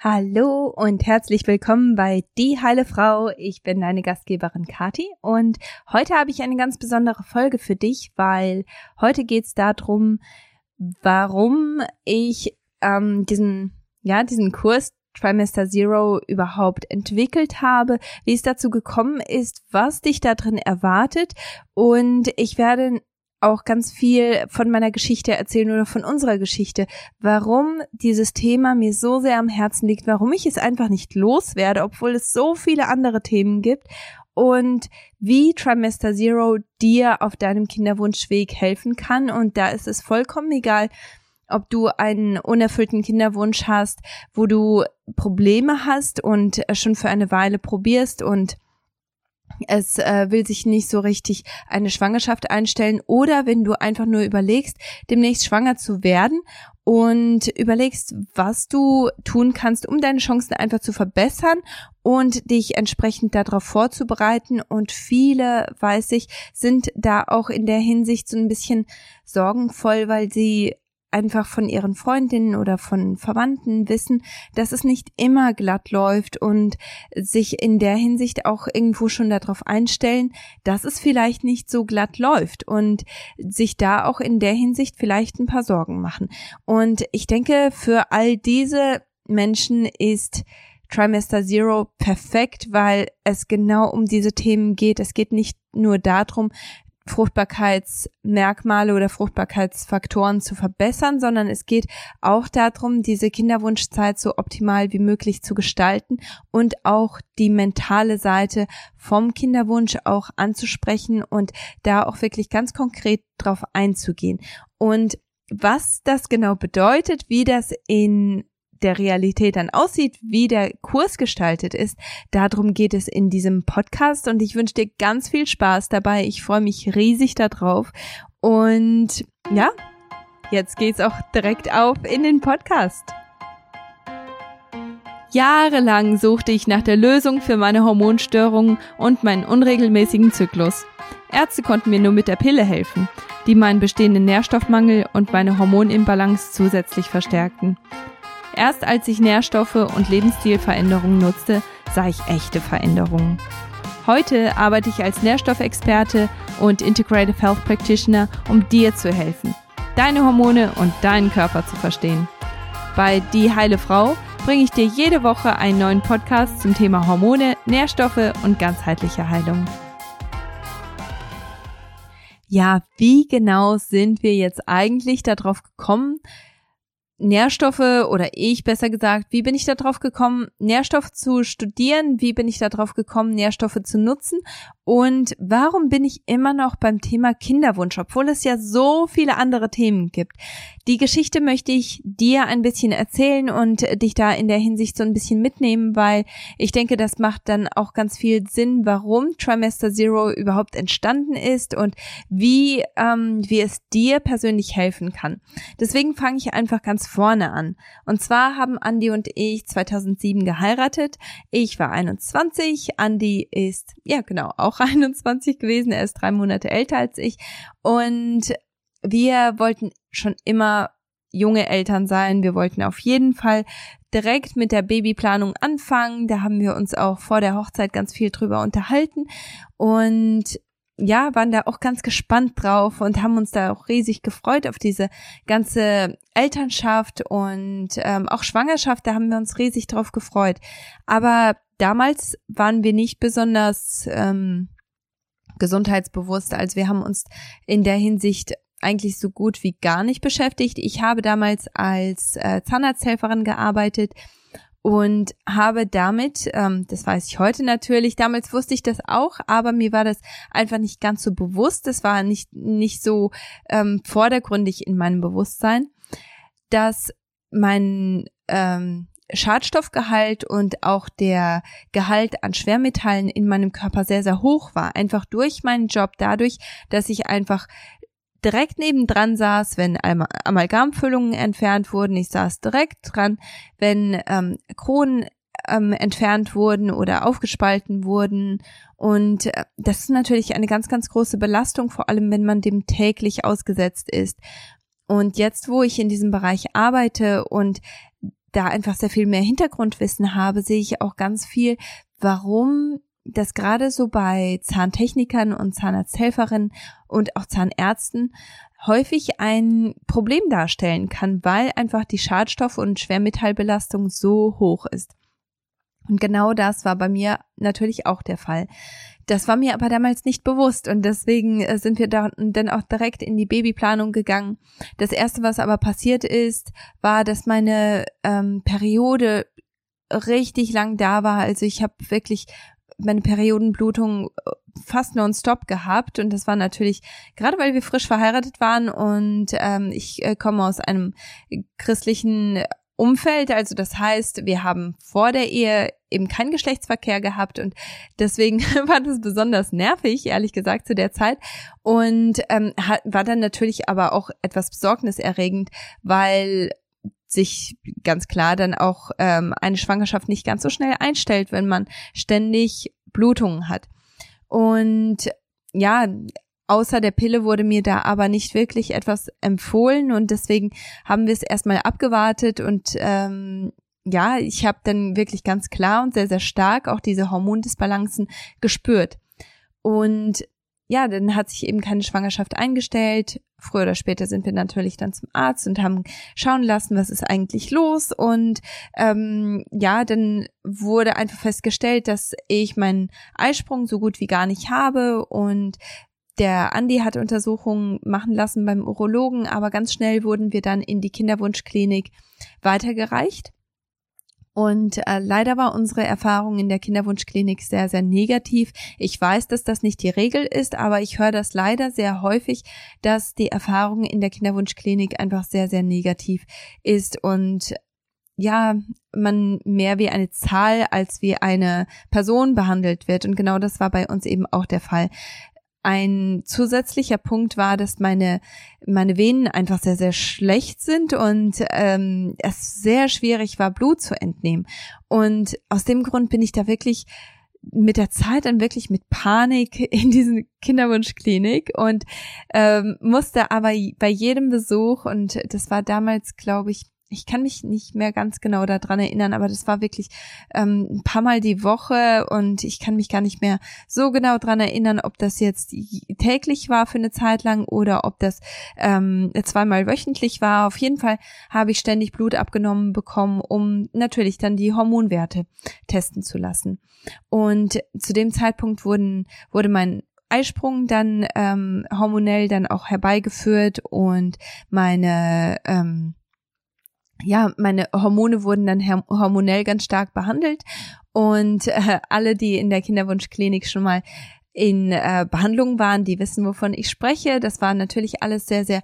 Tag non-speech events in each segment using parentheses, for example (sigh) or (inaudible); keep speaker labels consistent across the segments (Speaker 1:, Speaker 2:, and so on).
Speaker 1: Hallo und herzlich willkommen bei Die Heile Frau. Ich bin deine Gastgeberin Kati und heute habe ich eine ganz besondere Folge für dich, weil heute geht es darum, warum ich ähm, diesen ja diesen Kurs Trimester Zero überhaupt entwickelt habe, wie es dazu gekommen ist, was dich da drin erwartet und ich werde auch ganz viel von meiner Geschichte erzählen oder von unserer Geschichte, warum dieses Thema mir so sehr am Herzen liegt, warum ich es einfach nicht loswerde, obwohl es so viele andere Themen gibt und wie Trimester Zero dir auf deinem Kinderwunschweg helfen kann. Und da ist es vollkommen egal, ob du einen unerfüllten Kinderwunsch hast, wo du Probleme hast und schon für eine Weile probierst und es äh, will sich nicht so richtig eine Schwangerschaft einstellen oder wenn du einfach nur überlegst, demnächst schwanger zu werden und überlegst, was du tun kannst, um deine Chancen einfach zu verbessern und dich entsprechend darauf vorzubereiten. Und viele, weiß ich, sind da auch in der Hinsicht so ein bisschen sorgenvoll, weil sie einfach von ihren Freundinnen oder von Verwandten wissen, dass es nicht immer glatt läuft und sich in der Hinsicht auch irgendwo schon darauf einstellen, dass es vielleicht nicht so glatt läuft und sich da auch in der Hinsicht vielleicht ein paar Sorgen machen. Und ich denke, für all diese Menschen ist Trimester Zero perfekt, weil es genau um diese Themen geht. Es geht nicht nur darum, Fruchtbarkeitsmerkmale oder Fruchtbarkeitsfaktoren zu verbessern, sondern es geht auch darum, diese Kinderwunschzeit so optimal wie möglich zu gestalten und auch die mentale Seite vom Kinderwunsch auch anzusprechen und da auch wirklich ganz konkret drauf einzugehen. Und was das genau bedeutet, wie das in der Realität dann aussieht, wie der Kurs gestaltet ist. Darum geht es in diesem Podcast und ich wünsche dir ganz viel Spaß dabei. Ich freue mich riesig darauf. Und ja, jetzt geht's auch direkt auf in den Podcast. Jahrelang suchte ich nach der Lösung für meine Hormonstörungen und meinen unregelmäßigen Zyklus. Ärzte konnten mir nur mit der Pille helfen, die meinen bestehenden Nährstoffmangel und meine Hormonimbalance zusätzlich verstärkten. Erst als ich Nährstoffe und Lebensstilveränderungen nutzte, sah ich echte Veränderungen. Heute arbeite ich als Nährstoffexperte und Integrative Health Practitioner, um dir zu helfen, deine Hormone und deinen Körper zu verstehen. Bei Die Heile Frau bringe ich dir jede Woche einen neuen Podcast zum Thema Hormone, Nährstoffe und ganzheitliche Heilung. Ja, wie genau sind wir jetzt eigentlich darauf gekommen, Nährstoffe oder ich besser gesagt, wie bin ich da drauf gekommen, Nährstoffe zu studieren, wie bin ich da drauf gekommen, Nährstoffe zu nutzen und warum bin ich immer noch beim Thema Kinderwunsch, obwohl es ja so viele andere Themen gibt. Die Geschichte möchte ich dir ein bisschen erzählen und dich da in der Hinsicht so ein bisschen mitnehmen, weil ich denke, das macht dann auch ganz viel Sinn, warum Trimester Zero überhaupt entstanden ist und wie, ähm, wie es dir persönlich helfen kann. Deswegen fange ich einfach ganz vorne an. Und zwar haben Andy und ich 2007 geheiratet. Ich war 21, Andy ist, ja genau, auch (laughs) 21 gewesen. Er ist drei Monate älter als ich. Und wir wollten schon immer junge Eltern sein. Wir wollten auf jeden Fall direkt mit der Babyplanung anfangen. Da haben wir uns auch vor der Hochzeit ganz viel drüber unterhalten und ja, waren da auch ganz gespannt drauf und haben uns da auch riesig gefreut auf diese ganze Elternschaft und ähm, auch Schwangerschaft. Da haben wir uns riesig drauf gefreut. Aber damals waren wir nicht besonders ähm, gesundheitsbewusst. Also wir haben uns in der Hinsicht eigentlich so gut wie gar nicht beschäftigt. Ich habe damals als äh, Zahnarzthelferin gearbeitet und habe damit, ähm, das weiß ich heute natürlich, damals wusste ich das auch, aber mir war das einfach nicht ganz so bewusst. Das war nicht, nicht so ähm, vordergründig in meinem Bewusstsein, dass mein ähm, Schadstoffgehalt und auch der Gehalt an Schwermetallen in meinem Körper sehr, sehr hoch war. Einfach durch meinen Job, dadurch, dass ich einfach direkt nebendran saß, wenn Amalgamfüllungen entfernt wurden. Ich saß direkt dran, wenn ähm, Kronen ähm, entfernt wurden oder aufgespalten wurden. Und äh, das ist natürlich eine ganz, ganz große Belastung, vor allem wenn man dem täglich ausgesetzt ist. Und jetzt, wo ich in diesem Bereich arbeite und da einfach sehr viel mehr Hintergrundwissen habe, sehe ich auch ganz viel, warum das gerade so bei Zahntechnikern und Zahnarzthelferinnen und auch Zahnärzten häufig ein Problem darstellen kann, weil einfach die Schadstoff- und Schwermetallbelastung so hoch ist. Und genau das war bei mir natürlich auch der Fall. Das war mir aber damals nicht bewusst und deswegen äh, sind wir da dann auch direkt in die Babyplanung gegangen. Das erste, was aber passiert ist, war, dass meine ähm, Periode richtig lang da war. Also ich habe wirklich meine Periodenblutung äh, fast nonstop gehabt. Und das war natürlich gerade weil wir frisch verheiratet waren und ähm, ich äh, komme aus einem christlichen Umfeld, also das heißt, wir haben vor der Ehe eben keinen Geschlechtsverkehr gehabt. Und deswegen (laughs) war das besonders nervig, ehrlich gesagt, zu der Zeit. Und ähm, war dann natürlich aber auch etwas besorgniserregend, weil sich ganz klar dann auch ähm, eine Schwangerschaft nicht ganz so schnell einstellt, wenn man ständig Blutungen hat. Und ja, außer der Pille wurde mir da aber nicht wirklich etwas empfohlen und deswegen haben wir es erstmal abgewartet und ähm, ja, ich habe dann wirklich ganz klar und sehr, sehr stark auch diese Hormondisbalancen gespürt. Und ja, dann hat sich eben keine Schwangerschaft eingestellt. Früher oder später sind wir natürlich dann zum Arzt und haben schauen lassen, was ist eigentlich los. Und ähm, ja, dann wurde einfach festgestellt, dass ich meinen Eisprung so gut wie gar nicht habe und der Andi hat Untersuchungen machen lassen beim Urologen, aber ganz schnell wurden wir dann in die Kinderwunschklinik weitergereicht. Und äh, leider war unsere Erfahrung in der Kinderwunschklinik sehr, sehr negativ. Ich weiß, dass das nicht die Regel ist, aber ich höre das leider sehr häufig, dass die Erfahrung in der Kinderwunschklinik einfach sehr, sehr negativ ist und ja, man mehr wie eine Zahl als wie eine Person behandelt wird. Und genau das war bei uns eben auch der Fall. Ein zusätzlicher Punkt war, dass meine, meine Venen einfach sehr, sehr schlecht sind und ähm, es sehr schwierig war, Blut zu entnehmen. Und aus dem Grund bin ich da wirklich mit der Zeit dann wirklich mit Panik (laughs) in diese Kinderwunschklinik und ähm, musste aber bei jedem Besuch, und das war damals, glaube ich, ich kann mich nicht mehr ganz genau daran erinnern, aber das war wirklich ähm, ein paar Mal die Woche und ich kann mich gar nicht mehr so genau dran erinnern, ob das jetzt täglich war für eine Zeit lang oder ob das ähm, zweimal wöchentlich war. Auf jeden Fall habe ich ständig Blut abgenommen bekommen, um natürlich dann die Hormonwerte testen zu lassen. Und zu dem Zeitpunkt wurden, wurde mein Eisprung dann ähm, hormonell dann auch herbeigeführt und meine ähm, ja, meine Hormone wurden dann hormonell ganz stark behandelt und äh, alle, die in der Kinderwunschklinik schon mal in äh, Behandlung waren, die wissen, wovon ich spreche. Das war natürlich alles sehr, sehr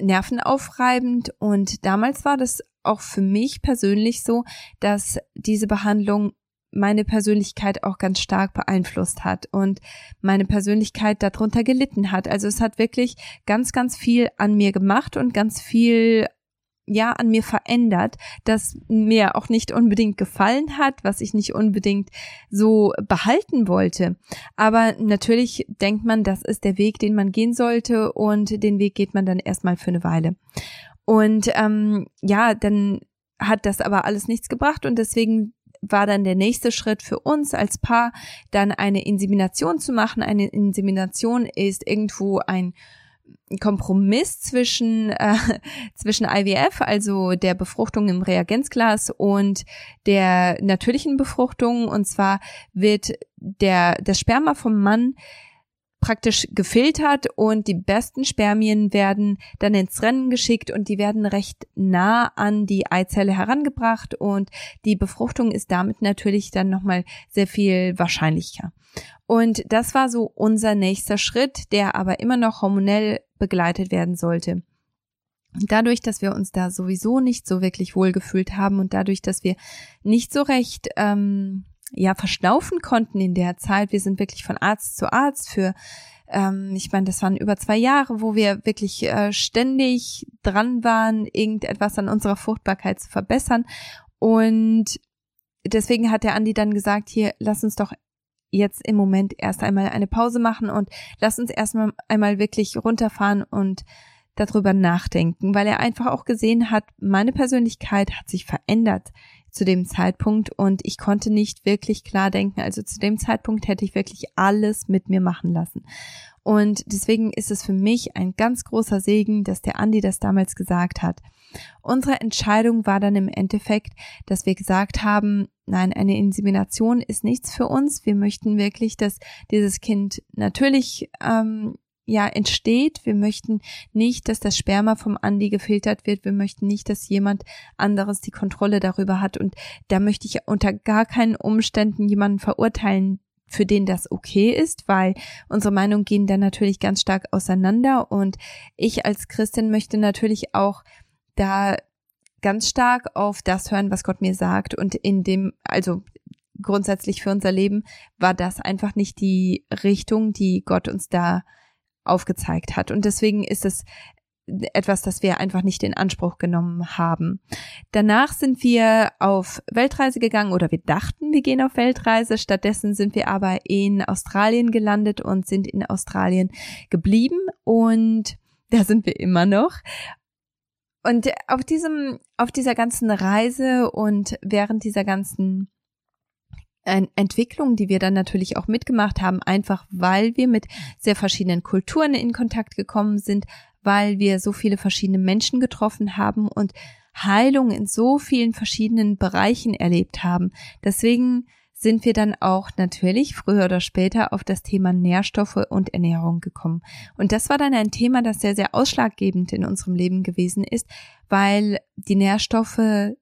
Speaker 1: nervenaufreibend und damals war das auch für mich persönlich so, dass diese Behandlung meine Persönlichkeit auch ganz stark beeinflusst hat und meine Persönlichkeit darunter gelitten hat. Also es hat wirklich ganz, ganz viel an mir gemacht und ganz viel ja an mir verändert, das mir auch nicht unbedingt gefallen hat, was ich nicht unbedingt so behalten wollte. Aber natürlich denkt man, das ist der Weg, den man gehen sollte und den Weg geht man dann erstmal für eine Weile. Und ähm, ja, dann hat das aber alles nichts gebracht und deswegen war dann der nächste Schritt für uns als Paar, dann eine Insemination zu machen. Eine Insemination ist irgendwo ein Kompromiss zwischen, äh, (laughs) zwischen IWF, also der Befruchtung im Reagenzglas und der natürlichen Befruchtung. Und zwar wird der, das Sperma vom Mann praktisch gefiltert und die besten Spermien werden dann ins Rennen geschickt und die werden recht nah an die Eizelle herangebracht und die Befruchtung ist damit natürlich dann nochmal sehr viel wahrscheinlicher. Und das war so unser nächster Schritt, der aber immer noch hormonell begleitet werden sollte. Und dadurch, dass wir uns da sowieso nicht so wirklich wohlgefühlt haben und dadurch, dass wir nicht so recht ähm, ja verschnaufen konnten in der Zeit. Wir sind wirklich von Arzt zu Arzt für ähm, ich meine, das waren über zwei Jahre, wo wir wirklich äh, ständig dran waren, irgendetwas an unserer Fruchtbarkeit zu verbessern. Und deswegen hat der Andi dann gesagt, hier, lass uns doch jetzt im Moment erst einmal eine Pause machen und lass uns erstmal einmal wirklich runterfahren und darüber nachdenken, weil er einfach auch gesehen hat, meine Persönlichkeit hat sich verändert zu dem Zeitpunkt und ich konnte nicht wirklich klar denken. Also zu dem Zeitpunkt hätte ich wirklich alles mit mir machen lassen. Und deswegen ist es für mich ein ganz großer Segen, dass der Andi das damals gesagt hat. Unsere Entscheidung war dann im Endeffekt, dass wir gesagt haben, nein, eine Insemination ist nichts für uns. Wir möchten wirklich, dass dieses Kind natürlich ähm, ja entsteht. Wir möchten nicht, dass das Sperma vom Andi gefiltert wird. Wir möchten nicht, dass jemand anderes die Kontrolle darüber hat. Und da möchte ich unter gar keinen Umständen jemanden verurteilen, für den das okay ist, weil unsere Meinungen gehen dann natürlich ganz stark auseinander. Und ich als Christin möchte natürlich auch da ganz stark auf das hören, was Gott mir sagt. Und in dem, also grundsätzlich für unser Leben war das einfach nicht die Richtung, die Gott uns da aufgezeigt hat. Und deswegen ist es etwas, das wir einfach nicht in Anspruch genommen haben. Danach sind wir auf Weltreise gegangen oder wir dachten, wir gehen auf Weltreise. Stattdessen sind wir aber in Australien gelandet und sind in Australien geblieben und da sind wir immer noch. Und auf diesem, auf dieser ganzen Reise und während dieser ganzen Entwicklung, die wir dann natürlich auch mitgemacht haben, einfach weil wir mit sehr verschiedenen Kulturen in Kontakt gekommen sind, weil wir so viele verschiedene Menschen getroffen haben und Heilung in so vielen verschiedenen Bereichen erlebt haben. Deswegen sind wir dann auch natürlich früher oder später auf das Thema Nährstoffe und Ernährung gekommen. Und das war dann ein Thema, das sehr, sehr ausschlaggebend in unserem Leben gewesen ist, weil die Nährstoffe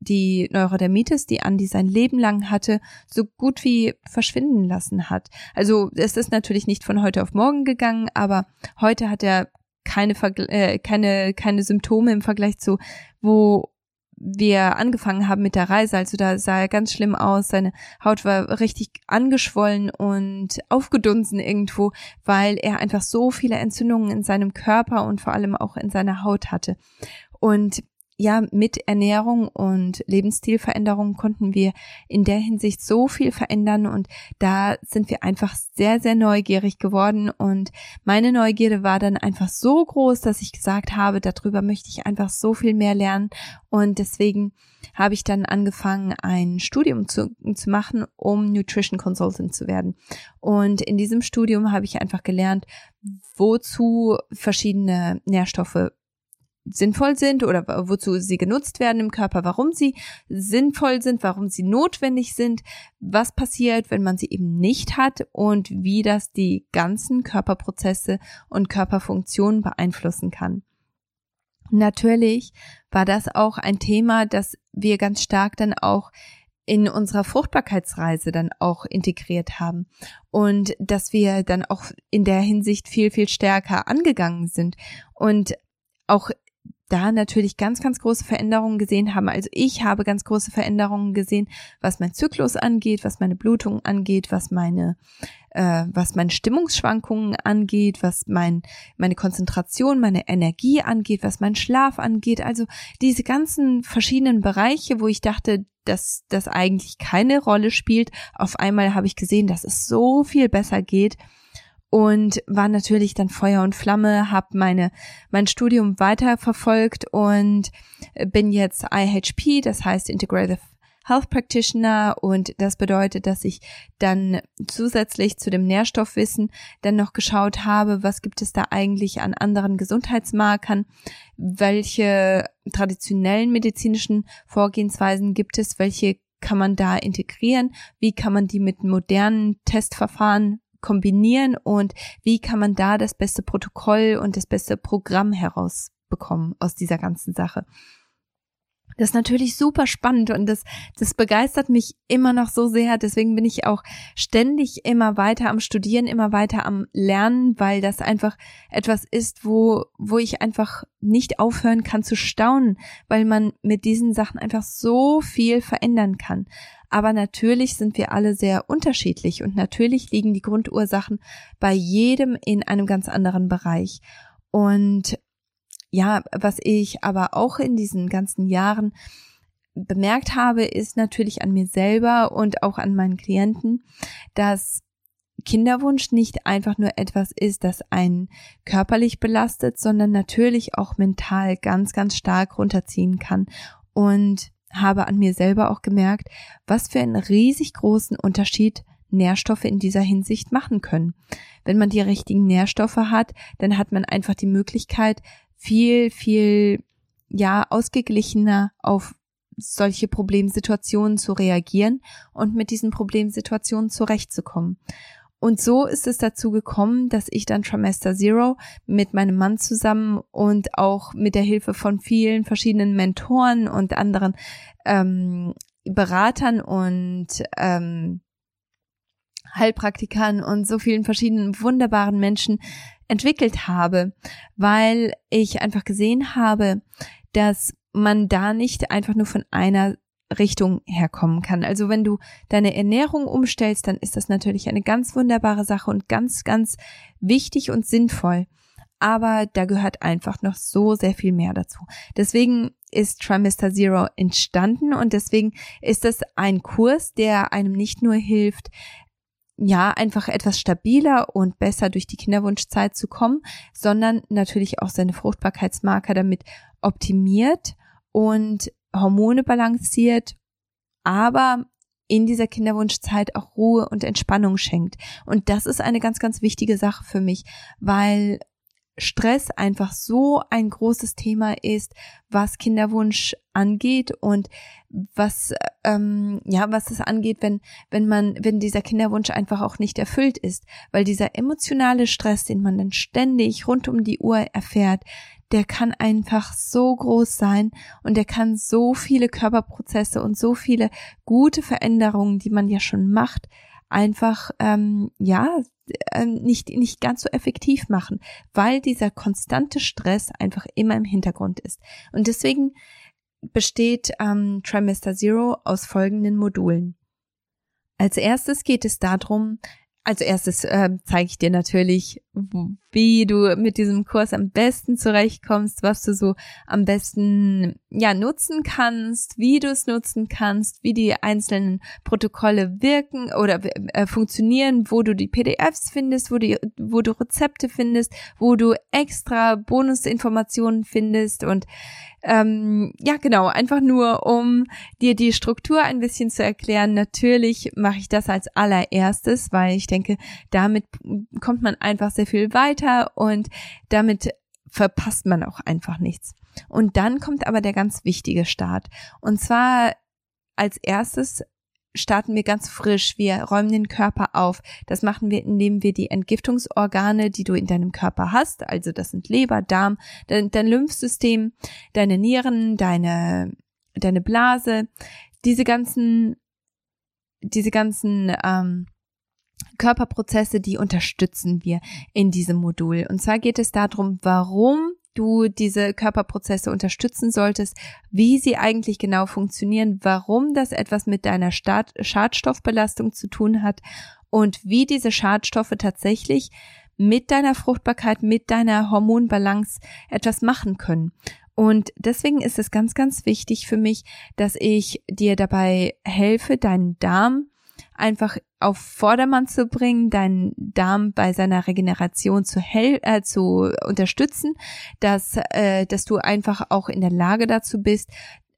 Speaker 1: die Neurodermitis, die Andi sein Leben lang hatte, so gut wie verschwinden lassen hat. Also es ist natürlich nicht von heute auf morgen gegangen, aber heute hat er keine, äh, keine, keine Symptome im Vergleich zu, wo wir angefangen haben mit der Reise. Also da sah er ganz schlimm aus. Seine Haut war richtig angeschwollen und aufgedunsen irgendwo, weil er einfach so viele Entzündungen in seinem Körper und vor allem auch in seiner Haut hatte. Und ja, mit Ernährung und Lebensstilveränderung konnten wir in der Hinsicht so viel verändern und da sind wir einfach sehr, sehr neugierig geworden und meine Neugierde war dann einfach so groß, dass ich gesagt habe, darüber möchte ich einfach so viel mehr lernen und deswegen habe ich dann angefangen, ein Studium zu, zu machen, um Nutrition Consultant zu werden. Und in diesem Studium habe ich einfach gelernt, wozu verschiedene Nährstoffe sinnvoll sind oder wozu sie genutzt werden im Körper, warum sie sinnvoll sind, warum sie notwendig sind, was passiert, wenn man sie eben nicht hat und wie das die ganzen Körperprozesse und Körperfunktionen beeinflussen kann. Natürlich war das auch ein Thema, das wir ganz stark dann auch in unserer Fruchtbarkeitsreise dann auch integriert haben und dass wir dann auch in der Hinsicht viel, viel stärker angegangen sind und auch da natürlich ganz, ganz große Veränderungen gesehen haben. Also ich habe ganz große Veränderungen gesehen, was mein Zyklus angeht, was meine Blutung angeht, was meine, äh, was meine Stimmungsschwankungen angeht, was mein, meine Konzentration, meine Energie angeht, was mein Schlaf angeht. Also diese ganzen verschiedenen Bereiche, wo ich dachte, dass das eigentlich keine Rolle spielt. Auf einmal habe ich gesehen, dass es so viel besser geht und war natürlich dann Feuer und Flamme, habe meine mein Studium weiterverfolgt und bin jetzt IHP, das heißt Integrative Health Practitioner. Und das bedeutet, dass ich dann zusätzlich zu dem Nährstoffwissen dann noch geschaut habe, was gibt es da eigentlich an anderen Gesundheitsmarkern, welche traditionellen medizinischen Vorgehensweisen gibt es, welche kann man da integrieren, wie kann man die mit modernen Testverfahren kombinieren und wie kann man da das beste Protokoll und das beste Programm herausbekommen aus dieser ganzen Sache. Das ist natürlich super spannend und das, das begeistert mich immer noch so sehr. Deswegen bin ich auch ständig immer weiter am Studieren, immer weiter am Lernen, weil das einfach etwas ist, wo, wo ich einfach nicht aufhören kann zu staunen, weil man mit diesen Sachen einfach so viel verändern kann. Aber natürlich sind wir alle sehr unterschiedlich und natürlich liegen die Grundursachen bei jedem in einem ganz anderen Bereich. Und ja, was ich aber auch in diesen ganzen Jahren bemerkt habe, ist natürlich an mir selber und auch an meinen Klienten, dass Kinderwunsch nicht einfach nur etwas ist, das einen körperlich belastet, sondern natürlich auch mental ganz, ganz stark runterziehen kann. Und habe an mir selber auch gemerkt, was für einen riesig großen Unterschied Nährstoffe in dieser Hinsicht machen können. Wenn man die richtigen Nährstoffe hat, dann hat man einfach die Möglichkeit, viel, viel, ja, ausgeglichener auf solche Problemsituationen zu reagieren und mit diesen Problemsituationen zurechtzukommen. Und so ist es dazu gekommen, dass ich dann Trimester Zero mit meinem Mann zusammen und auch mit der Hilfe von vielen verschiedenen Mentoren und anderen ähm, Beratern und ähm, Heilpraktikern und so vielen verschiedenen wunderbaren Menschen entwickelt habe, weil ich einfach gesehen habe, dass man da nicht einfach nur von einer Richtung herkommen kann. Also wenn du deine Ernährung umstellst, dann ist das natürlich eine ganz wunderbare Sache und ganz, ganz wichtig und sinnvoll. Aber da gehört einfach noch so sehr viel mehr dazu. Deswegen ist Trimester Zero entstanden und deswegen ist es ein Kurs, der einem nicht nur hilft, ja, einfach etwas stabiler und besser durch die Kinderwunschzeit zu kommen, sondern natürlich auch seine Fruchtbarkeitsmarker damit optimiert und Hormone balanciert, aber in dieser Kinderwunschzeit auch Ruhe und Entspannung schenkt. Und das ist eine ganz, ganz wichtige Sache für mich, weil Stress einfach so ein großes Thema ist, was Kinderwunsch angeht und was ähm, ja was es angeht, wenn wenn man wenn dieser Kinderwunsch einfach auch nicht erfüllt ist, weil dieser emotionale Stress, den man dann ständig rund um die Uhr erfährt, der kann einfach so groß sein und der kann so viele Körperprozesse und so viele gute Veränderungen, die man ja schon macht, einfach ähm, ja äh, nicht nicht ganz so effektiv machen, weil dieser konstante Stress einfach immer im Hintergrund ist. Und deswegen besteht ähm, Trimester Zero aus folgenden Modulen. Als erstes geht es darum, als erstes äh, zeige ich dir natürlich, wie du mit diesem Kurs am besten zurechtkommst, was du so am besten ja nutzen kannst, wie du es nutzen kannst, wie die einzelnen Protokolle wirken oder äh, funktionieren, wo du die PDFs findest, wo du wo du Rezepte findest, wo du extra Bonusinformationen findest und ähm, ja, genau, einfach nur, um dir die Struktur ein bisschen zu erklären. Natürlich mache ich das als allererstes, weil ich denke, damit kommt man einfach sehr viel weiter und damit verpasst man auch einfach nichts. Und dann kommt aber der ganz wichtige Start. Und zwar als erstes starten wir ganz frisch. Wir räumen den Körper auf. Das machen wir, indem wir die Entgiftungsorgane, die du in deinem Körper hast, also das sind Leber, Darm, dein, dein Lymphsystem, deine Nieren, deine, deine Blase, diese ganzen, diese ganzen ähm, Körperprozesse, die unterstützen wir in diesem Modul. Und zwar geht es darum, warum du diese Körperprozesse unterstützen solltest, wie sie eigentlich genau funktionieren, warum das etwas mit deiner Schadstoffbelastung zu tun hat und wie diese Schadstoffe tatsächlich mit deiner Fruchtbarkeit, mit deiner Hormonbalance etwas machen können. Und deswegen ist es ganz, ganz wichtig für mich, dass ich dir dabei helfe, deinen Darm einfach auf Vordermann zu bringen, deinen Darm bei seiner Regeneration zu hell, äh, zu unterstützen, dass äh, dass du einfach auch in der Lage dazu bist,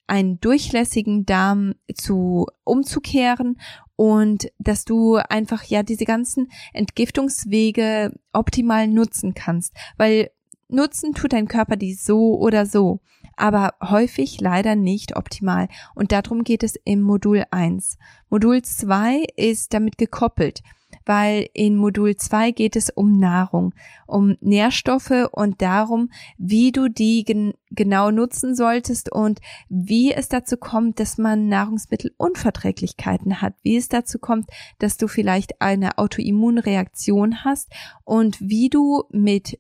Speaker 1: einen durchlässigen Darm zu umzukehren und dass du einfach ja diese ganzen Entgiftungswege optimal nutzen kannst, weil nutzen tut dein Körper die so oder so aber häufig leider nicht optimal. Und darum geht es im Modul 1. Modul 2 ist damit gekoppelt weil in Modul 2 geht es um Nahrung, um Nährstoffe und darum, wie du die gen genau nutzen solltest und wie es dazu kommt, dass man Nahrungsmittelunverträglichkeiten hat, wie es dazu kommt, dass du vielleicht eine Autoimmunreaktion hast und wie du mit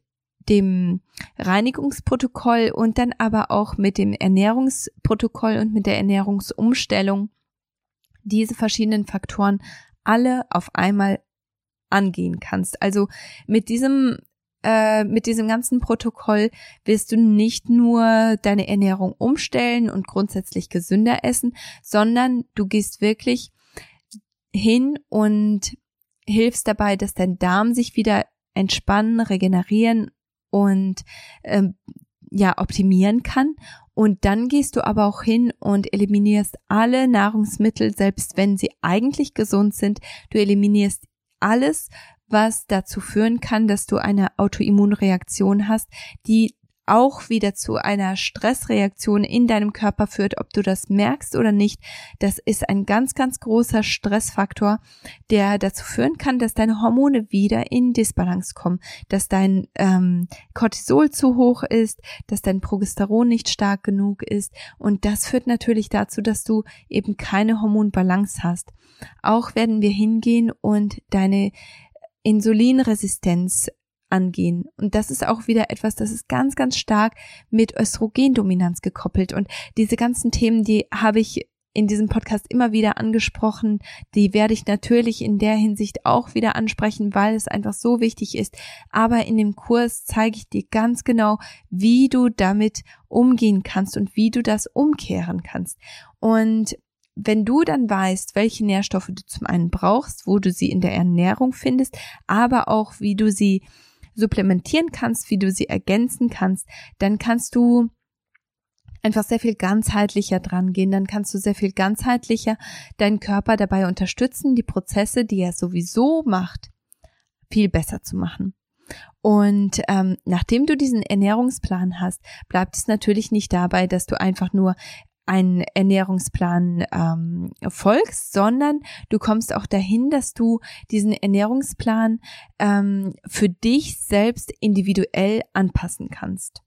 Speaker 1: dem Reinigungsprotokoll und dann aber auch mit dem Ernährungsprotokoll und mit der Ernährungsumstellung diese verschiedenen Faktoren alle auf einmal angehen kannst. Also mit diesem äh, mit diesem ganzen Protokoll wirst du nicht nur deine Ernährung umstellen und grundsätzlich gesünder essen, sondern du gehst wirklich hin und hilfst dabei, dass dein Darm sich wieder entspannen, regenerieren und ähm, ja optimieren kann. Und dann gehst du aber auch hin und eliminierst alle Nahrungsmittel, selbst wenn sie eigentlich gesund sind. Du eliminierst alles, was dazu führen kann, dass du eine Autoimmunreaktion hast, die auch wieder zu einer Stressreaktion in deinem Körper führt, ob du das merkst oder nicht. Das ist ein ganz, ganz großer Stressfaktor, der dazu führen kann, dass deine Hormone wieder in Disbalance kommen, dass dein ähm, Cortisol zu hoch ist, dass dein Progesteron nicht stark genug ist und das führt natürlich dazu, dass du eben keine Hormonbalance hast. Auch werden wir hingehen und deine Insulinresistenz angehen. Und das ist auch wieder etwas, das ist ganz, ganz stark mit Östrogendominanz gekoppelt. Und diese ganzen Themen, die habe ich in diesem Podcast immer wieder angesprochen. Die werde ich natürlich in der Hinsicht auch wieder ansprechen, weil es einfach so wichtig ist. Aber in dem Kurs zeige ich dir ganz genau, wie du damit umgehen kannst und wie du das umkehren kannst. Und wenn du dann weißt, welche Nährstoffe du zum einen brauchst, wo du sie in der Ernährung findest, aber auch wie du sie supplementieren kannst, wie du sie ergänzen kannst, dann kannst du einfach sehr viel ganzheitlicher dran gehen, dann kannst du sehr viel ganzheitlicher deinen Körper dabei unterstützen, die Prozesse, die er sowieso macht, viel besser zu machen. Und ähm, nachdem du diesen Ernährungsplan hast, bleibt es natürlich nicht dabei, dass du einfach nur einen Ernährungsplan ähm, folgst, sondern du kommst auch dahin, dass du diesen Ernährungsplan ähm, für dich selbst individuell anpassen kannst.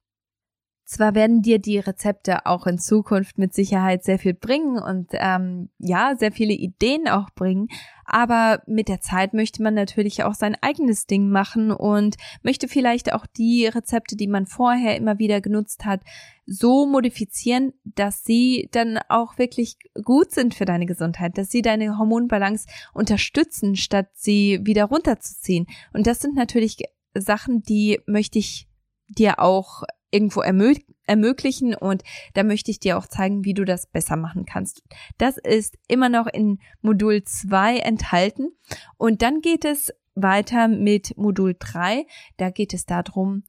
Speaker 1: Zwar werden dir die Rezepte auch in Zukunft mit Sicherheit sehr viel bringen und ähm, ja, sehr viele Ideen auch bringen, aber mit der Zeit möchte man natürlich auch sein eigenes Ding machen und möchte vielleicht auch die Rezepte, die man vorher immer wieder genutzt hat, so modifizieren, dass sie dann auch wirklich gut sind für deine Gesundheit, dass sie deine Hormonbalance unterstützen, statt sie wieder runterzuziehen. Und das sind natürlich Sachen, die möchte ich dir auch irgendwo ermö ermöglichen und da möchte ich dir auch zeigen, wie du das besser machen kannst. Das ist immer noch in Modul 2 enthalten und dann geht es weiter mit Modul 3. Da geht es darum,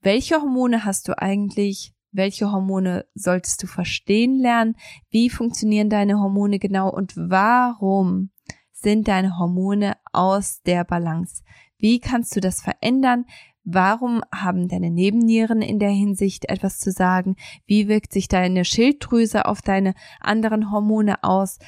Speaker 1: welche Hormone hast du eigentlich? Welche Hormone solltest du verstehen lernen? Wie funktionieren deine Hormone genau und warum sind deine Hormone aus der Balance? Wie kannst du das verändern? Warum haben deine Nebennieren in der Hinsicht etwas zu sagen? Wie wirkt sich deine Schilddrüse auf deine anderen Hormone aus?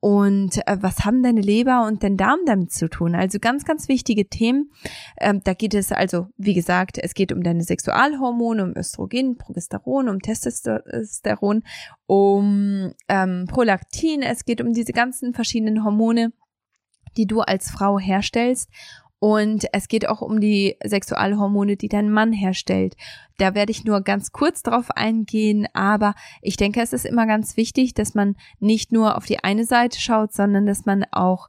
Speaker 1: Und äh, was haben deine Leber und dein Darm damit zu tun? Also ganz, ganz wichtige Themen. Ähm, da geht es also, wie gesagt, es geht um deine Sexualhormone, um Östrogen, Progesteron, um Testosteron, um ähm, Prolaktin. Es geht um diese ganzen verschiedenen Hormone, die du als Frau herstellst und es geht auch um die Sexualhormone, die dein Mann herstellt. Da werde ich nur ganz kurz drauf eingehen, aber ich denke, es ist immer ganz wichtig, dass man nicht nur auf die eine Seite schaut, sondern dass man auch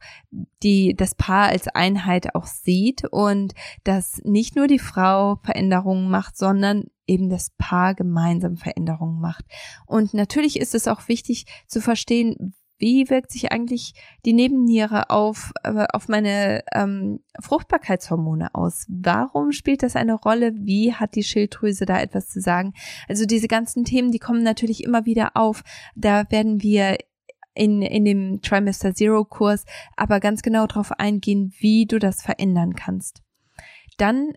Speaker 1: die, das Paar als Einheit auch sieht und dass nicht nur die Frau Veränderungen macht, sondern eben das Paar gemeinsam Veränderungen macht. Und natürlich ist es auch wichtig zu verstehen, wie wirkt sich eigentlich die Nebenniere auf, äh, auf meine ähm, Fruchtbarkeitshormone aus? Warum spielt das eine Rolle? Wie hat die Schilddrüse da etwas zu sagen? Also diese ganzen Themen, die kommen natürlich immer wieder auf. Da werden wir in, in dem Trimester Zero Kurs aber ganz genau darauf eingehen, wie du das verändern kannst. Dann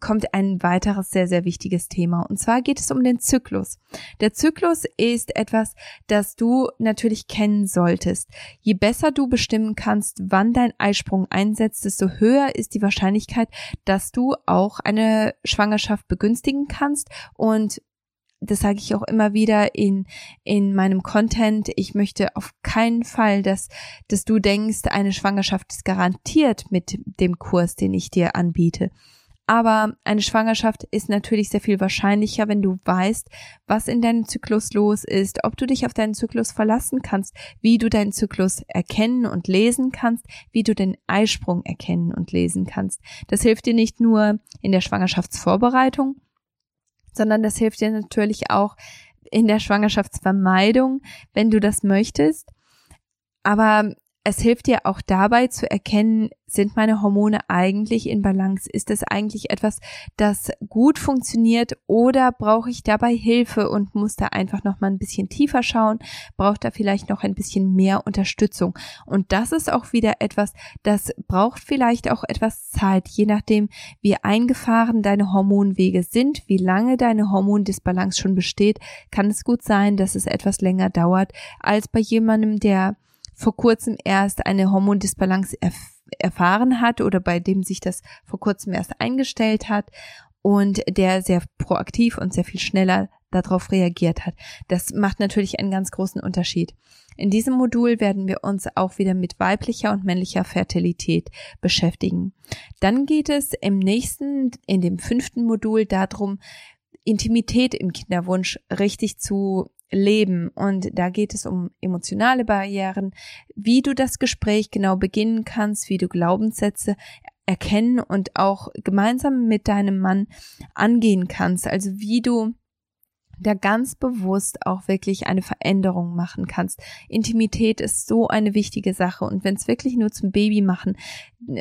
Speaker 1: kommt ein weiteres sehr, sehr wichtiges Thema. Und zwar geht es um den Zyklus. Der Zyklus ist etwas, das du natürlich kennen solltest. Je besser du bestimmen kannst, wann dein Eisprung einsetzt, desto höher ist die Wahrscheinlichkeit, dass du auch eine Schwangerschaft begünstigen kannst und das sage ich auch immer wieder in, in meinem Content. Ich möchte auf keinen Fall, dass, dass du denkst, eine Schwangerschaft ist garantiert mit dem Kurs, den ich dir anbiete. Aber eine Schwangerschaft ist natürlich sehr viel wahrscheinlicher, wenn du weißt, was in deinem Zyklus los ist, ob du dich auf deinen Zyklus verlassen kannst, wie du deinen Zyklus erkennen und lesen kannst, wie du den Eisprung erkennen und lesen kannst. Das hilft dir nicht nur in der Schwangerschaftsvorbereitung, sondern das hilft dir natürlich auch in der Schwangerschaftsvermeidung, wenn du das möchtest. Aber es hilft dir auch dabei zu erkennen, sind meine Hormone eigentlich in Balance? Ist es eigentlich etwas, das gut funktioniert oder brauche ich dabei Hilfe und muss da einfach noch mal ein bisschen tiefer schauen? Braucht da vielleicht noch ein bisschen mehr Unterstützung? Und das ist auch wieder etwas, das braucht vielleicht auch etwas Zeit, je nachdem, wie eingefahren deine Hormonwege sind, wie lange deine Hormondisbalance schon besteht, kann es gut sein, dass es etwas länger dauert als bei jemandem, der vor kurzem erst eine Hormondisbalance erf erfahren hat oder bei dem sich das vor kurzem erst eingestellt hat und der sehr proaktiv und sehr viel schneller darauf reagiert hat. Das macht natürlich einen ganz großen Unterschied. In diesem Modul werden wir uns auch wieder mit weiblicher und männlicher Fertilität beschäftigen. Dann geht es im nächsten, in dem fünften Modul darum, Intimität im Kinderwunsch richtig zu leben. Und da geht es um emotionale Barrieren, wie du das Gespräch genau beginnen kannst, wie du Glaubenssätze erkennen und auch gemeinsam mit deinem Mann angehen kannst. Also wie du da ganz bewusst auch wirklich eine Veränderung machen kannst. Intimität ist so eine wichtige Sache und wenn es wirklich nur zum Baby machen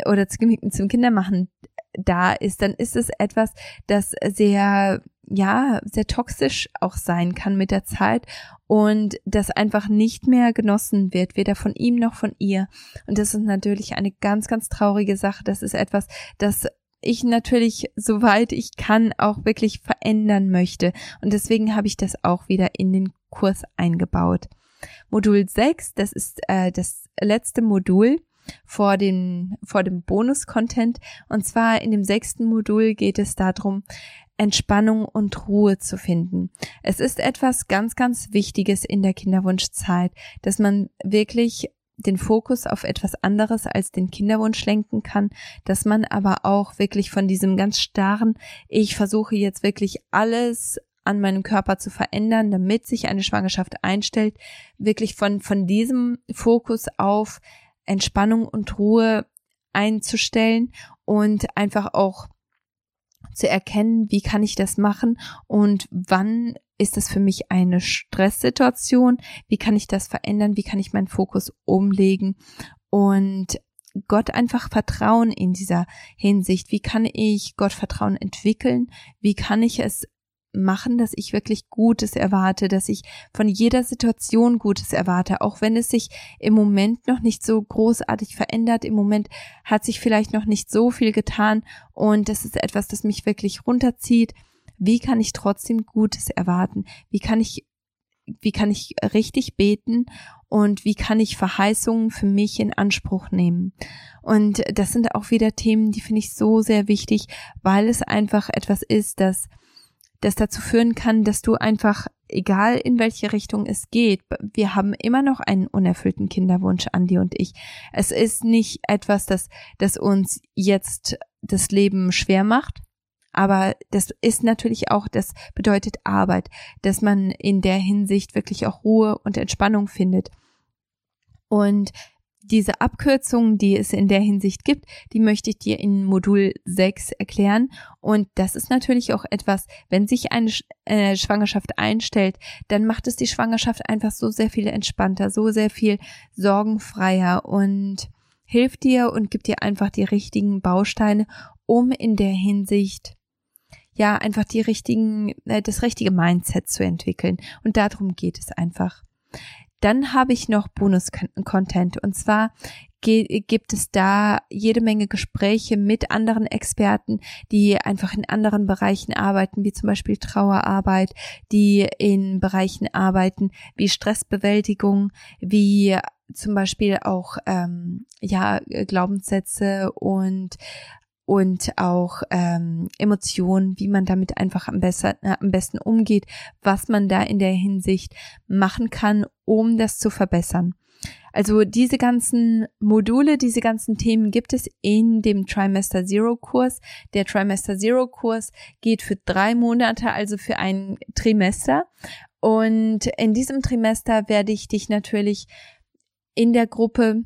Speaker 1: oder zum Kindermachen da ist, dann ist es etwas, das sehr ja, sehr toxisch auch sein kann mit der Zeit und das einfach nicht mehr genossen wird, weder von ihm noch von ihr. Und das ist natürlich eine ganz, ganz traurige Sache. Das ist etwas, das ich natürlich, soweit ich kann, auch wirklich verändern möchte. Und deswegen habe ich das auch wieder in den Kurs eingebaut. Modul 6, das ist äh, das letzte Modul vor dem, vor dem Bonus-Content. Und zwar in dem sechsten Modul geht es darum, Entspannung und Ruhe zu finden. Es ist etwas ganz, ganz Wichtiges in der Kinderwunschzeit, dass man wirklich den Fokus auf etwas anderes als den Kinderwunsch lenken kann, dass man aber auch wirklich von diesem ganz starren, ich versuche jetzt wirklich alles an meinem Körper zu verändern, damit sich eine Schwangerschaft einstellt, wirklich von, von diesem Fokus auf Entspannung und Ruhe einzustellen und einfach auch zu erkennen, wie kann ich das machen und wann ist das für mich eine Stresssituation, wie kann ich das verändern, wie kann ich meinen Fokus umlegen und Gott einfach vertrauen in dieser Hinsicht. Wie kann ich Gott Vertrauen entwickeln? Wie kann ich es machen, dass ich wirklich Gutes erwarte, dass ich von jeder Situation Gutes erwarte, auch wenn es sich im Moment noch nicht so großartig verändert. Im Moment hat sich vielleicht noch nicht so viel getan und das ist etwas, das mich wirklich runterzieht. Wie kann ich trotzdem Gutes erwarten? Wie kann ich wie kann ich richtig beten und wie kann ich Verheißungen für mich in Anspruch nehmen. Und das sind auch wieder Themen, die finde ich so sehr wichtig, weil es einfach etwas ist, das das dazu führen kann, dass du einfach, egal in welche Richtung es geht, wir haben immer noch einen unerfüllten Kinderwunsch, Andi und ich. Es ist nicht etwas, das, das uns jetzt das Leben schwer macht, aber das ist natürlich auch, das bedeutet Arbeit, dass man in der Hinsicht wirklich auch Ruhe und Entspannung findet. Und diese Abkürzungen, die es in der Hinsicht gibt, die möchte ich dir in Modul 6 erklären. Und das ist natürlich auch etwas, wenn sich eine äh, Schwangerschaft einstellt, dann macht es die Schwangerschaft einfach so sehr viel entspannter, so sehr viel sorgenfreier und hilft dir und gibt dir einfach die richtigen Bausteine, um in der Hinsicht ja einfach die richtigen, äh, das richtige Mindset zu entwickeln. Und darum geht es einfach. Dann habe ich noch Bonus-Content. Und zwar gibt es da jede Menge Gespräche mit anderen Experten, die einfach in anderen Bereichen arbeiten, wie zum Beispiel Trauerarbeit, die in Bereichen arbeiten wie Stressbewältigung, wie zum Beispiel auch ähm, ja Glaubenssätze und und auch ähm, Emotionen, wie man damit einfach am, besser, äh, am besten umgeht, was man da in der Hinsicht machen kann, um das zu verbessern. Also diese ganzen Module, diese ganzen Themen gibt es in dem Trimester Zero Kurs. Der Trimester Zero Kurs geht für drei Monate, also für ein Trimester. Und in diesem Trimester werde ich dich natürlich in der Gruppe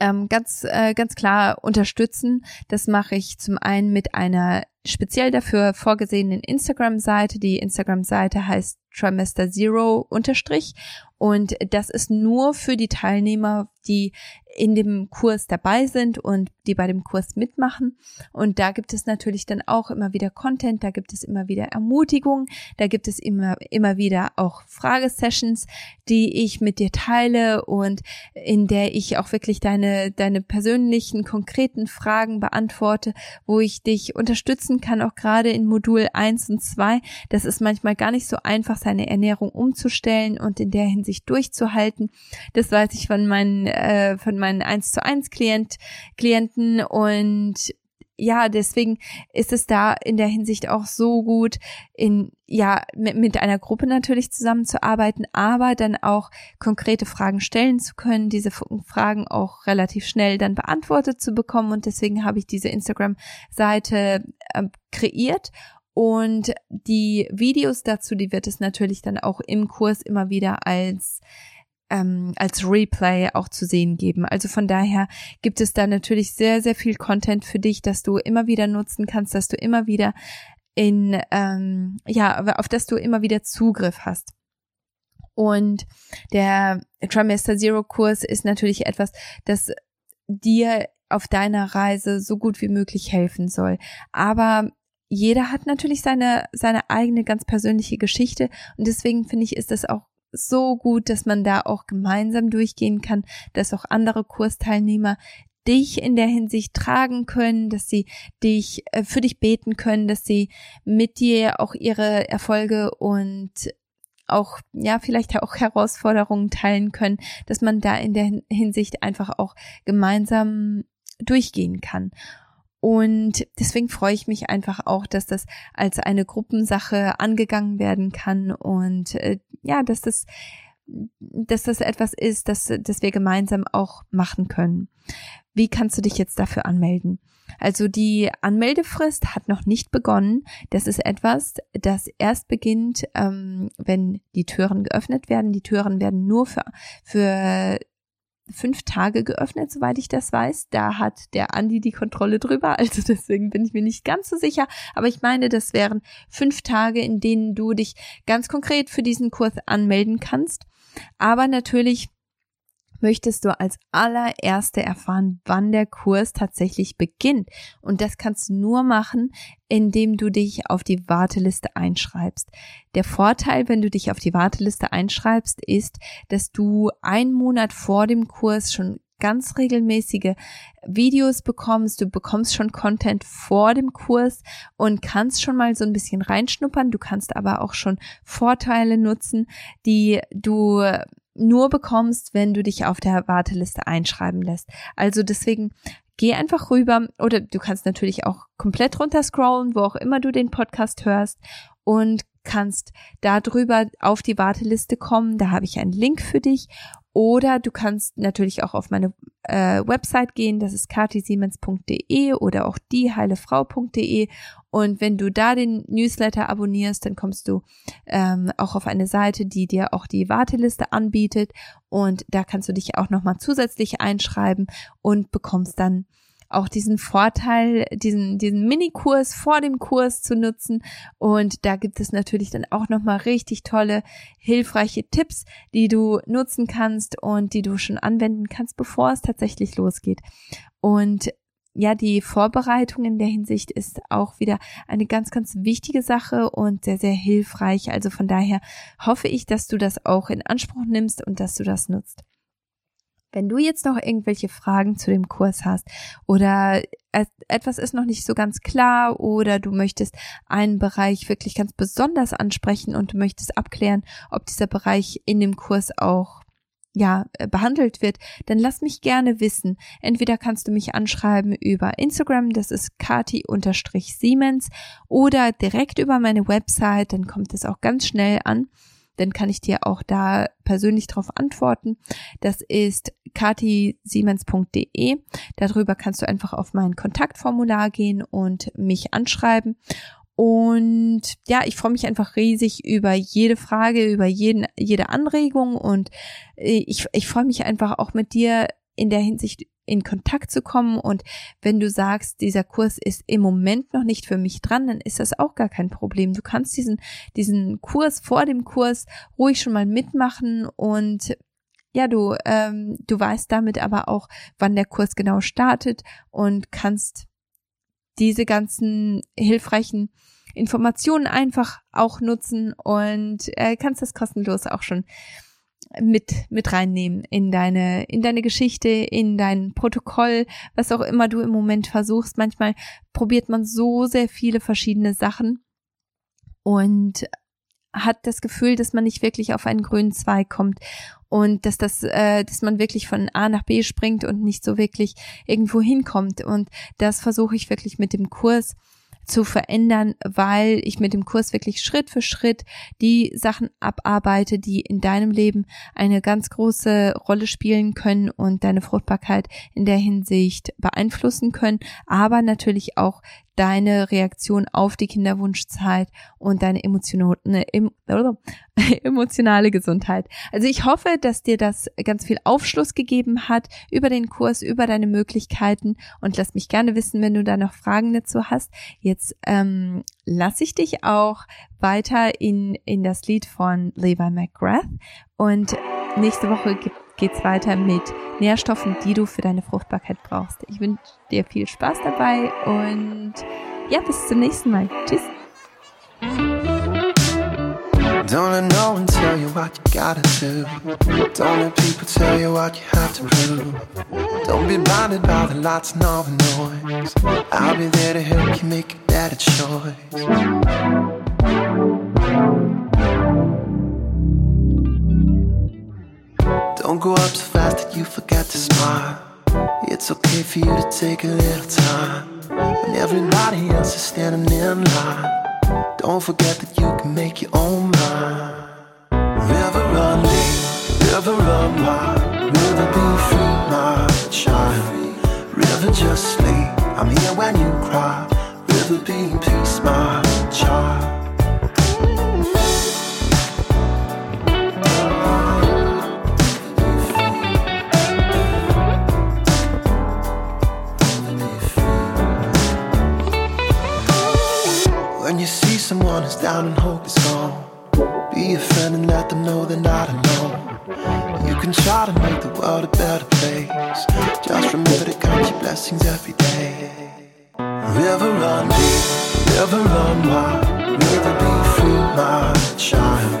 Speaker 1: ähm, ganz, äh, ganz klar unterstützen. Das mache ich zum einen mit einer speziell dafür vorgesehenen Instagram-Seite. Die Instagram-Seite heißt Trimester Zero unterstrich und das ist nur für die Teilnehmer, die in dem Kurs dabei sind und die bei dem Kurs mitmachen. Und da gibt es natürlich dann auch immer wieder Content, da gibt es immer wieder Ermutigung, da gibt es immer, immer wieder auch Fragesessions, die ich mit dir teile und in der ich auch wirklich deine, deine persönlichen, konkreten Fragen beantworte, wo ich dich unterstützen kann, auch gerade in Modul 1 und 2. Das ist manchmal gar nicht so einfach, seine Ernährung umzustellen und in der Hinsicht durchzuhalten. Das weiß ich von meinen, äh, von meinen 1 zu 1 Klient, Klienten und ja, deswegen ist es da in der Hinsicht auch so gut, in, ja, mit, mit einer Gruppe natürlich zusammenzuarbeiten, aber dann auch konkrete Fragen stellen zu können, diese Fragen auch relativ schnell dann beantwortet zu bekommen. Und deswegen habe ich diese Instagram-Seite äh, kreiert und die Videos dazu, die wird es natürlich dann auch im Kurs immer wieder als ähm, als Replay auch zu sehen geben. Also von daher gibt es da natürlich sehr, sehr viel Content für dich, dass du immer wieder nutzen kannst, dass du immer wieder in, ähm, ja, auf das du immer wieder Zugriff hast. Und der Trimester Zero Kurs ist natürlich etwas, das dir auf deiner Reise so gut wie möglich helfen soll. Aber jeder hat natürlich seine, seine eigene ganz persönliche Geschichte und deswegen finde ich, ist das auch so gut, dass man da auch gemeinsam durchgehen kann, dass auch andere Kursteilnehmer dich in der Hinsicht tragen können, dass sie dich äh, für dich beten können, dass sie mit dir auch ihre Erfolge und auch, ja, vielleicht auch Herausforderungen teilen können, dass man da in der Hinsicht einfach auch gemeinsam durchgehen kann. Und deswegen freue ich mich einfach auch, dass das als eine Gruppensache angegangen werden kann und äh, ja, dass das dass das etwas ist, das, das wir gemeinsam auch machen können. Wie kannst du dich jetzt dafür anmelden? Also die Anmeldefrist hat noch nicht begonnen. Das ist etwas, das erst beginnt, ähm, wenn die Türen geöffnet werden. Die Türen werden nur für, für fünf Tage geöffnet, soweit ich das weiß. Da hat der Andi die Kontrolle drüber, (laughs) also deswegen bin ich mir nicht ganz so sicher. Aber ich meine, das wären fünf Tage, in denen du dich ganz konkret für diesen Kurs anmelden kannst. Aber natürlich möchtest du als allererste erfahren, wann der Kurs tatsächlich beginnt. Und das kannst du nur machen, indem du dich auf die Warteliste einschreibst. Der Vorteil, wenn du dich auf die Warteliste einschreibst, ist, dass du einen Monat vor dem Kurs schon ganz regelmäßige Videos bekommst, du bekommst schon Content vor dem Kurs und kannst schon mal so ein bisschen reinschnuppern. Du kannst aber auch schon Vorteile nutzen, die du nur bekommst, wenn du dich auf der Warteliste einschreiben lässt. Also deswegen geh einfach rüber oder du kannst natürlich auch komplett runter scrollen, wo auch immer du den Podcast hörst und kannst da drüber auf die Warteliste kommen. Da habe ich einen Link für dich oder du kannst natürlich auch auf meine äh, Website gehen, das ist katisiemens.de oder auch dieheilefrau.de. Und wenn du da den Newsletter abonnierst, dann kommst du ähm, auch auf eine Seite, die dir auch die Warteliste anbietet. Und da kannst du dich auch nochmal zusätzlich einschreiben und bekommst dann auch diesen Vorteil, diesen, diesen Minikurs vor dem Kurs zu nutzen. Und da gibt es natürlich dann auch nochmal richtig tolle, hilfreiche Tipps, die du nutzen kannst und die du schon anwenden kannst, bevor es tatsächlich losgeht. Und ja, die Vorbereitung in der Hinsicht ist auch wieder eine ganz, ganz wichtige Sache und sehr, sehr hilfreich. Also von daher hoffe ich, dass du das auch in Anspruch nimmst und dass du das nutzt. Wenn du jetzt noch irgendwelche Fragen zu dem Kurs hast oder etwas ist noch nicht so ganz klar oder du möchtest einen Bereich wirklich ganz besonders ansprechen und du möchtest abklären, ob dieser Bereich in dem Kurs auch ja, äh, behandelt wird, dann lass mich gerne wissen. Entweder kannst du mich anschreiben über Instagram, das ist kati-siemens oder direkt über meine Website, dann kommt es auch ganz schnell an dann kann ich dir auch da persönlich darauf antworten. Das ist katisiemens.de. Darüber kannst du einfach auf mein Kontaktformular gehen und mich anschreiben. Und ja, ich freue mich einfach riesig über jede Frage, über jeden, jede Anregung und äh, ich, ich freue mich einfach auch mit dir in der Hinsicht
Speaker 2: in Kontakt zu kommen. Und wenn du sagst, dieser Kurs ist im Moment noch nicht für mich dran, dann ist das auch gar kein Problem. Du kannst diesen, diesen Kurs vor dem Kurs ruhig schon mal mitmachen und ja, du, ähm, du weißt damit aber auch, wann der Kurs genau startet und kannst diese ganzen hilfreichen Informationen einfach auch nutzen und äh, kannst das kostenlos auch schon mit mit reinnehmen in deine in deine Geschichte, in dein Protokoll, was auch immer du im Moment versuchst. Manchmal probiert man so sehr viele verschiedene Sachen und hat das Gefühl, dass man nicht wirklich auf einen grünen Zweig kommt und dass das, äh, dass man wirklich von A nach B springt und nicht so wirklich irgendwo hinkommt. Und das versuche ich wirklich mit dem Kurs zu verändern, weil ich mit dem Kurs wirklich Schritt für Schritt die Sachen abarbeite, die in deinem Leben eine ganz große Rolle spielen können und deine Fruchtbarkeit in der Hinsicht beeinflussen können, aber natürlich auch deine Reaktion auf die Kinderwunschzeit und deine emotionale, (laughs) emotionale Gesundheit. Also ich hoffe, dass dir das ganz viel Aufschluss gegeben hat über den Kurs, über deine Möglichkeiten und lass mich gerne wissen, wenn du da noch Fragen dazu hast. Jetzt ähm, lasse ich dich auch weiter in, in das Lied von Levi McGrath und nächste Woche gibt geht's weiter mit Nährstoffen, die du für deine Fruchtbarkeit brauchst. Ich wünsche dir viel Spaß dabei und ja, bis zum nächsten Mal. Tschüss. Don't let no one tell you what you gotta do. Don't let people tell you what you have to prove. Don't be blinded by the lights and all the noise. I'll be there to help you make a better choice. Don't go up so fast that you forget to smile. It's okay for you to take a little time. When everybody else is standing in line, don't forget that you can make your own mind. River run deep, river run wide, river be free, my child. River just sleep, I'm here when you cry. River be peace, my child. Someone who's down and hope is gone. Be a friend and let them know they're not alone. You can try to make the world a better place. Just remember to count your blessings every day. River run deep, river run wide. River be free, my child.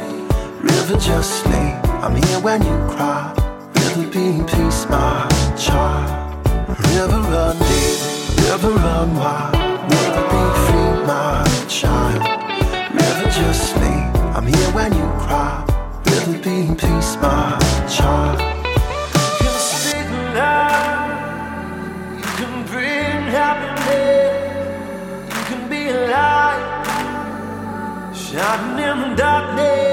Speaker 2: River just sleep. I'm here when you cry. River be in peace, my child. River run deep, river run wide. River be free, my child never just me. I'm here when you cry. Really be in peace, my child. You can speak loud. You can bring happiness. You can be a light, shining in the darkness.